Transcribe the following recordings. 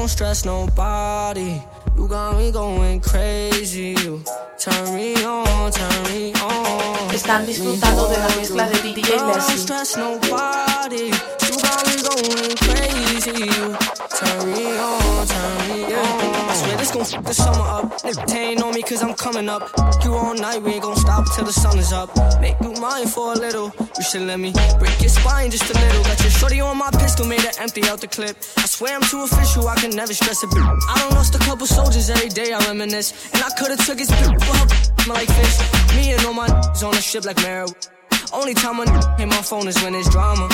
don't stress nobody. You got me going crazy. You turn me on, turn me on. Están disfrutando de la mezcla de DJ Leslie. Me going crazy. You turn me on, turn me on. I swear this gon' f the summer up. Niggas ain't on me cause I'm coming up. You all night, we ain't gon' stop till the sun is up. Make you mine for a little. You should let me break your spine just a little. Got your shorty on my pistol, made her empty out the clip. I swear I'm too official, I can never stress a bit. I don't lost a couple soldiers every day, I reminisce. And I could've took his bit, but her like fish. Me and all my on a ship like marijuana. Only time I hit my phone is when it's drama.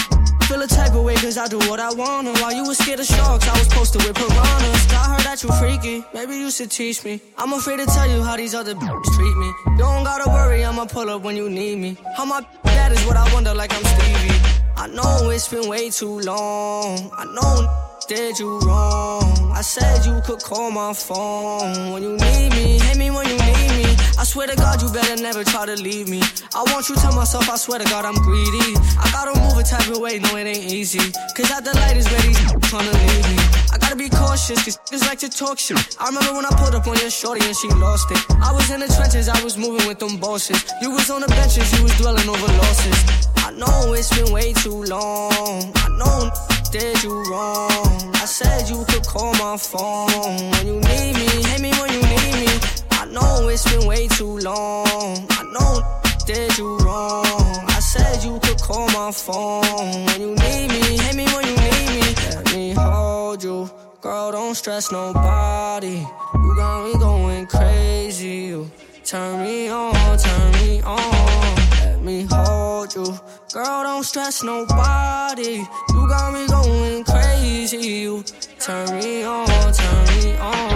Feel a type of way cause I do what I wanna. While you was scared of sharks, I was posted with piranhas. I heard that you freaky, maybe you should teach me. I'm afraid to tell you how these other bitches treat me. Don't gotta worry, I'ma pull up when you need me. How my that is what I wonder like I'm Stevie. I know it's been way too long. I know did you wrong. I said you could call my phone when you need me. Hit me when you need me. Swear to God, you better never try to leave me. I want you to myself, I swear to God, I'm greedy. I gotta move a type of way, no, it ain't easy. Cause at the light is ready, tryna leave me. I gotta be cautious, cause niggas like to talk shit. I remember when I pulled up on your shorty and she lost it. I was in the trenches, I was moving with them bosses. You was on the benches, you was dwelling over losses. I know it's been way too long. I know did you wrong. I said you could call my phone when you need me. Hit me when you need me. I know it's been way too long. I know did you wrong. I said you could call my phone when you need me. Hit me when you need me. Let me hold you. Girl, don't stress nobody. You got me going crazy. You turn me on, turn me on. Let me hold you. Girl, don't stress nobody. You got me going crazy. You turn me on, turn me on.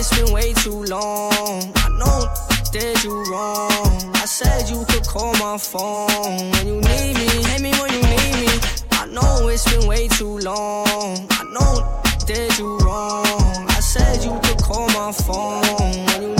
It's been way too long. I know did you wrong. I said you could call my phone when you need me. Hit me when you need me. I know it's been way too long. I know did you wrong. I said you could call my phone when you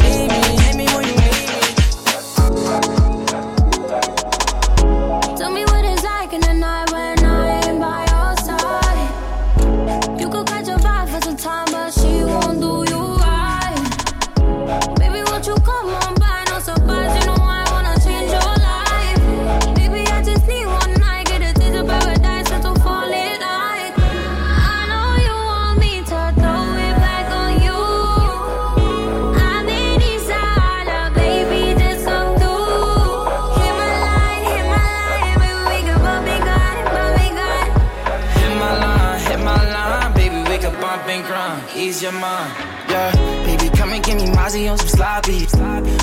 yeah. Baby, come and give me Mozzie on some sloppy.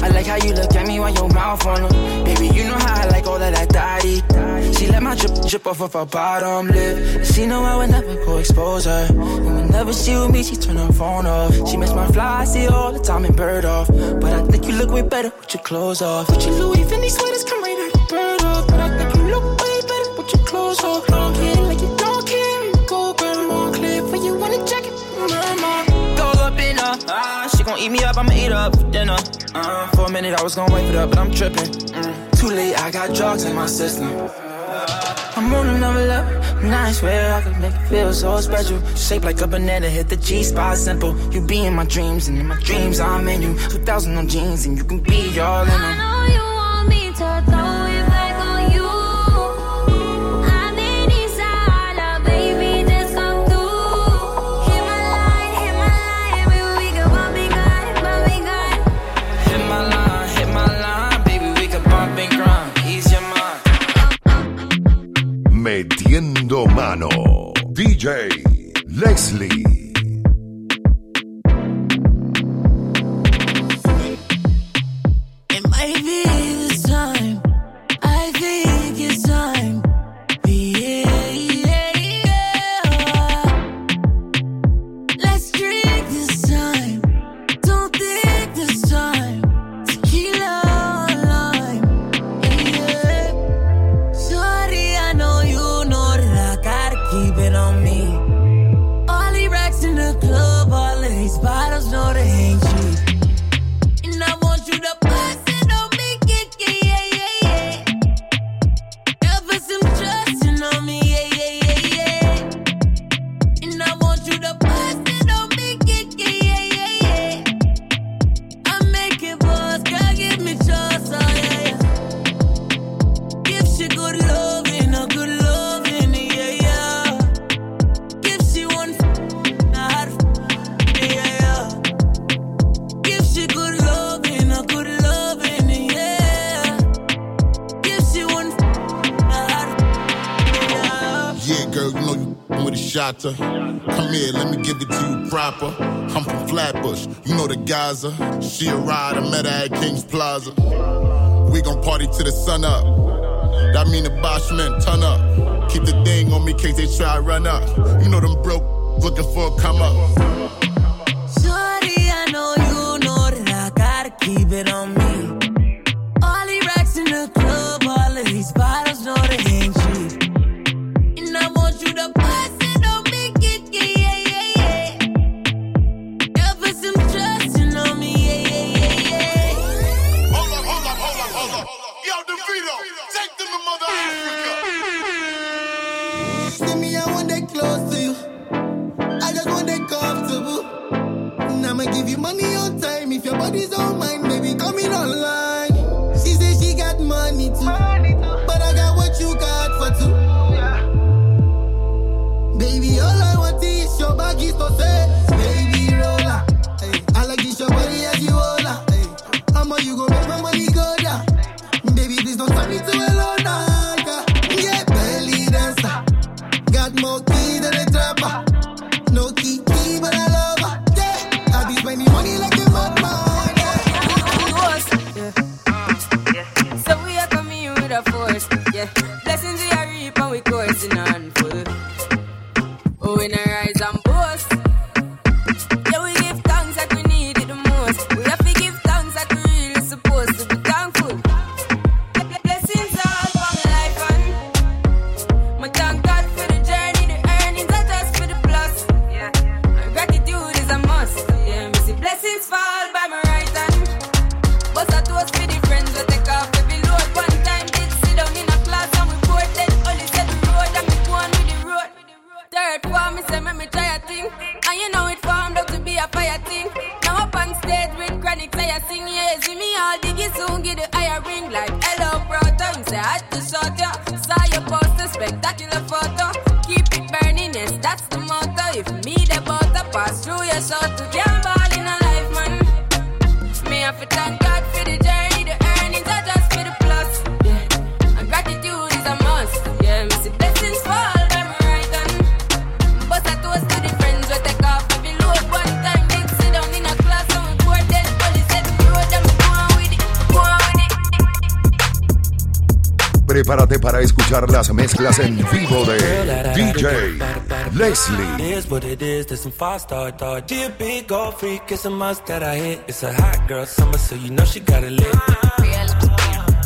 I like how you look at me while your mouth on them. Baby, you know how I like all of that daddy. She let my drip drip off of her bottom lip. She know I would never go expose her. And whenever she with me, she turn her phone off. She makes my fly, I see all the time and bird off. But I think you look way better with your clothes off. With your Louis Vuitton sweaters, come right out the bird off. But I think you look way better with your clothes off. Gon' eat me up, I'ma eat up for dinner. Uh, for a minute, I was gon' wait for that, but I'm tripping. Mm. Too late, I got drugs in my system. I'm on another level, and I swear I could make it feel so special. Shaped like a banana, hit the G spot simple. You be in my dreams, and in my dreams I'm in you. 2000 on jeans, and you can be all in I them. know you Mano. DJ Lesly. Come here, let me give it to you proper. I'm from Flatbush, you know the Gaza. She a I met her at King's Plaza. We gon' party till the sun up. That mean the Boschman turn up. Keep the thing on me case they try to run up. You know them broke looking for a come up. Body's on mine, baby. Coming online. She say she got money too, but I got what you got for two. Baby, all I want is your baggy to say, eh? baby roller. Hey, I like this your body as you roller. Hey, I'ma you go make my money go down. Baby, please don't turn me to a loner. Yeah, belly dancer. Got more para escuchar las mezclas en vivo de DJ Lesly. Is what it is, there's some five star dog. She a big old freak, it's a must that I hit. It's a hot girl summer, so you know she got it lit.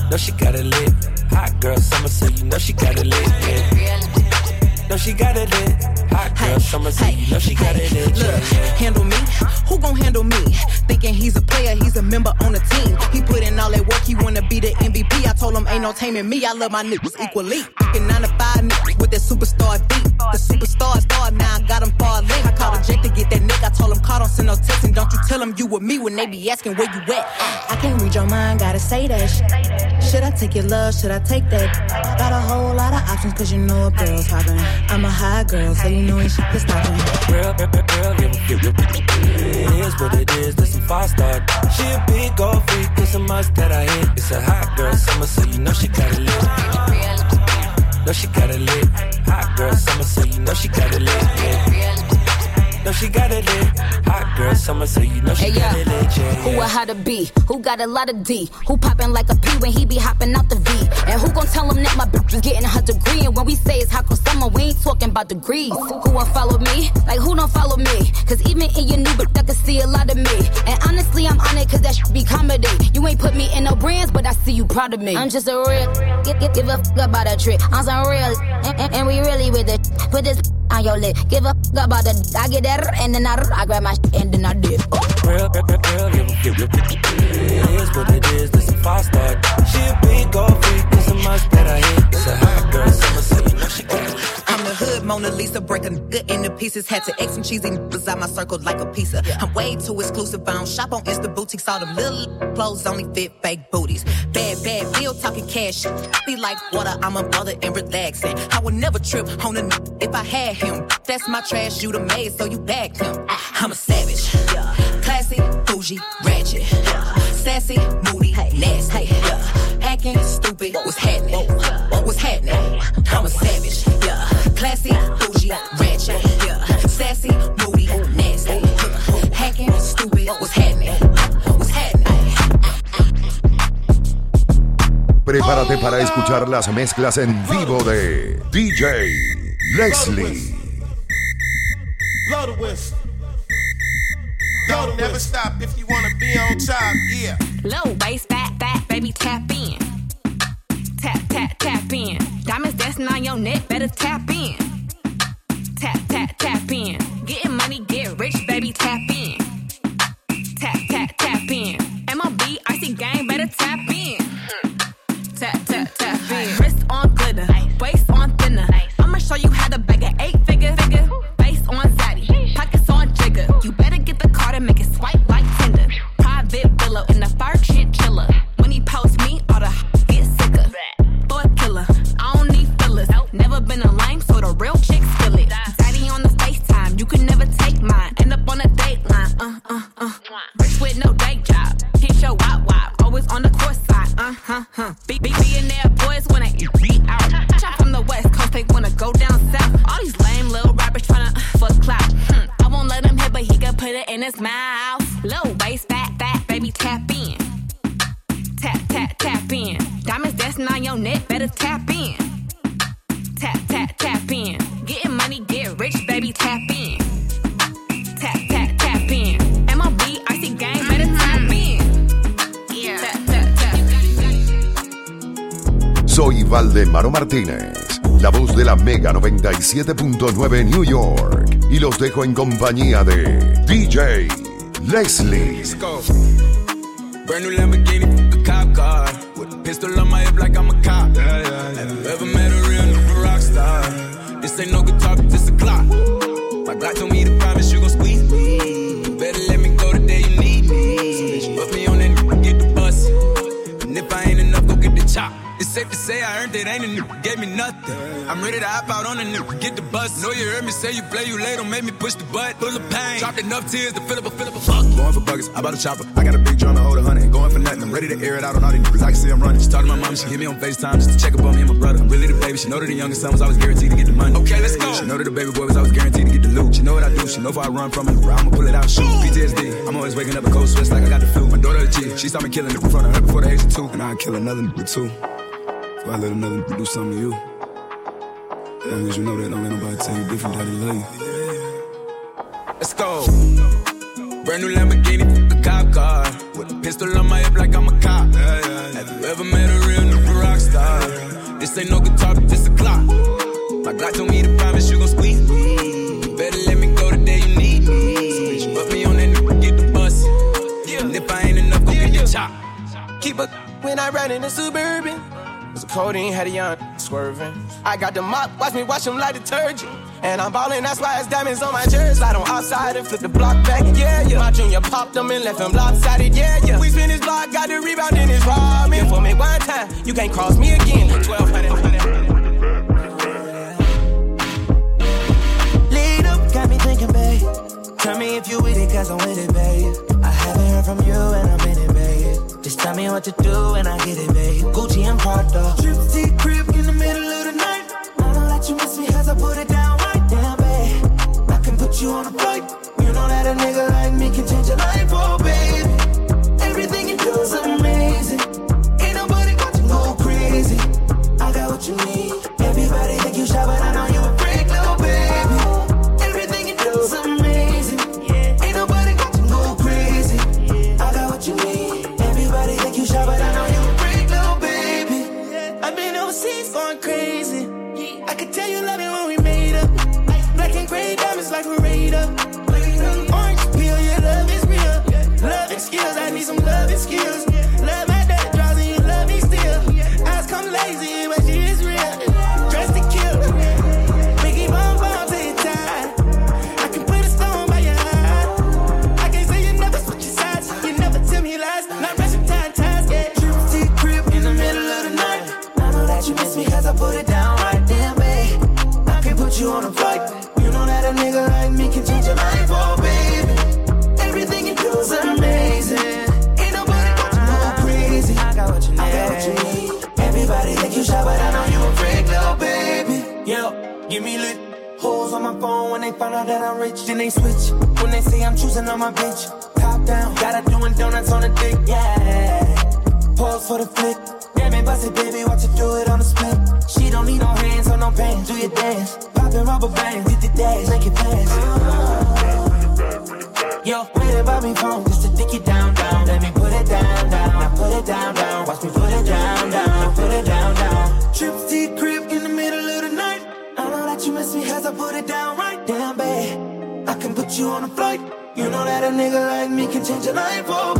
Know she got it lit. Hot girl summer, so you know she got it lit. Yeah. Know she got it lit. Hot girl summer, you know she got it in. Look, handle me? Who gon' handle me? Thinking he's a player, he's a member on the team. He put in all that work, he wanna be the MVP. I told him ain't no taming me. I love my niggas equally. Fucking nine five with that superstar beat. The superstar star, now I got him far link. I called a Jake to get that nigga. I told him call, don't send no text, and don't you tell him you with me when they be asking where you at. I can't read your mind, gotta say that shit. Should I take your love? Should I take that? Got a whole lot of options, cause you know a girl's hopping. I'm a high girl, so you know when shit is stopping. Real, real, real, real, real, is what it is, there's some five star. She a big old freak, it's a must that I hit. It's a hot girl summer, so you know she got it lit. Know she got it lit. Hot girl summer, so you know she got it lit. Yeah. Know she got it lit. Hot girl summer, so you know she Hey, got yeah. it lit. Yeah, Who a how to be? Who got a lot of D? Who poppin' like a P when he be hopping out the V? And who gon' tell him that my bitch is getting her degree? And when we say it's hot girl summer, we ain't talking about degrees. Who won't follow me? Like who don't follow me? Cause even in your new bitch, I can see a lot of me. And honestly, I'm on it cause that should be comedy. You ain't put me in no brands, but I see you proud of me. I'm just a real, give, give, give a fuck about a trick. I'm some real, and, and, and we really with it. Put this on your lip. Give a fuck about the, I get that, and then I, I grab my and then I dip. Real, real, real, real, real, real. It is pieces. Had to X some cheesy niggas out my circle like a pizza. I'm way too exclusive. I don't shop on Insta boutiques. All them little clothes only fit fake booties. Bad, bad bill talking cash. Be like water, I'm a mother and relaxing. I would never trip on a n- if I had him. That's my trash, you the maid, so you bagged him. I'm a savage. Classy, bougie, ratchet. Sassy, moody, nasty. Escuchar las mezclas en vivo de DJ Lesly. Blow the whistle. Don't never stop if you wanna be on top, yeah. Low bass, fat, fat, baby, tap in. Tap, tap, tap in. Diamonds dancing on your neck, better tap in. Tap, tap, tap in. Been a lame, so the real chicks feel it. Daddy on the FaceTime, you can never take mine. End up on a dateline, uh, uh, uh. Rich with no day job. Hit your wop wop, always on the course side, uh, huh, huh. Be, be, billionaire boys when I Soy Valdemaro Martínez, la voz de la Mega 97.9 New York. Y los dejo en compañía de DJ Leslie. Let's go. Brand new Lamborghini, a cop car. With a pistol on my hip like I'm a cop. Have you ever met a real nigga rock star? This ain't no guitar, this a clock. My Glock told me to promise you gon' squeeze me. Safe to say I earned it, ain't a nigga gave me nothing. I'm ready to hop out on a nigga, get the bus. Know you heard me say you play, you late, don't make me push the butt. Full of pain, dropped enough tears to fill up a fill up a fuck. Going for buggers, I bought a chopper. I got a big drum to hold a hundred. Going for nothing. I'm ready to air it out on all these niggas. I can see I'm running. She talked to my mom, she hit me on FaceTime just to check up on me and my brother. I'm really the baby. She know that the youngest son was always guaranteed to get the money. Okay, let's go. She know that the baby boy was always guaranteed to get the loot. She know what I do. She know if I run from it, I'ma pull it out, shoot. PTSD. I'm always waking up a cold sweats like I got the flu. My daughter a G. She saw me killing it in front of her before the age of two. And I'd kill another nigga too. I let another do something to you. As long as you know that, don't let nobody tell you different that they love you. Let's go. Brand new Lamborghini, a cop car. With a pistol on my hip like I'm a cop. Have you ever met a real nigga rock star? This ain't no guitar, but this a clock. My Glock told me to promise you gon' squeeze me. Better let me go the day you need me. So bitch, me on that get the bus. Keep up when I ride in the Suburban. Codeine had a young swerving. I got the mop, watch me wash them like detergent. And I'm ballin', that's why it's diamonds on my jersey. Slide on outside and flip the block back, yeah, yeah. My junior popped them and left him lopsided, yeah, yeah. We spin his block, got the rebound in his ramen. For me one time, you can't cross me again. 1200. Lead up, got me thinking, babe. Tell me if you with it, cause I'm with it, babe. I haven't heard from you and I'm in it, babe. Just tell me what to do and I get it, babe. Gucci and Prada. Trip to crib in the middle of the night. I don't let you miss me cause I put it down right down, babe. I can put you on a flight. You know that a nigga like me can change your life, find out that I'm rich. Then they switch when they say I'm choosing on my bitch. Top down, got her doing donuts on the dick, yeah. Pause for the flick. Change your life, oh.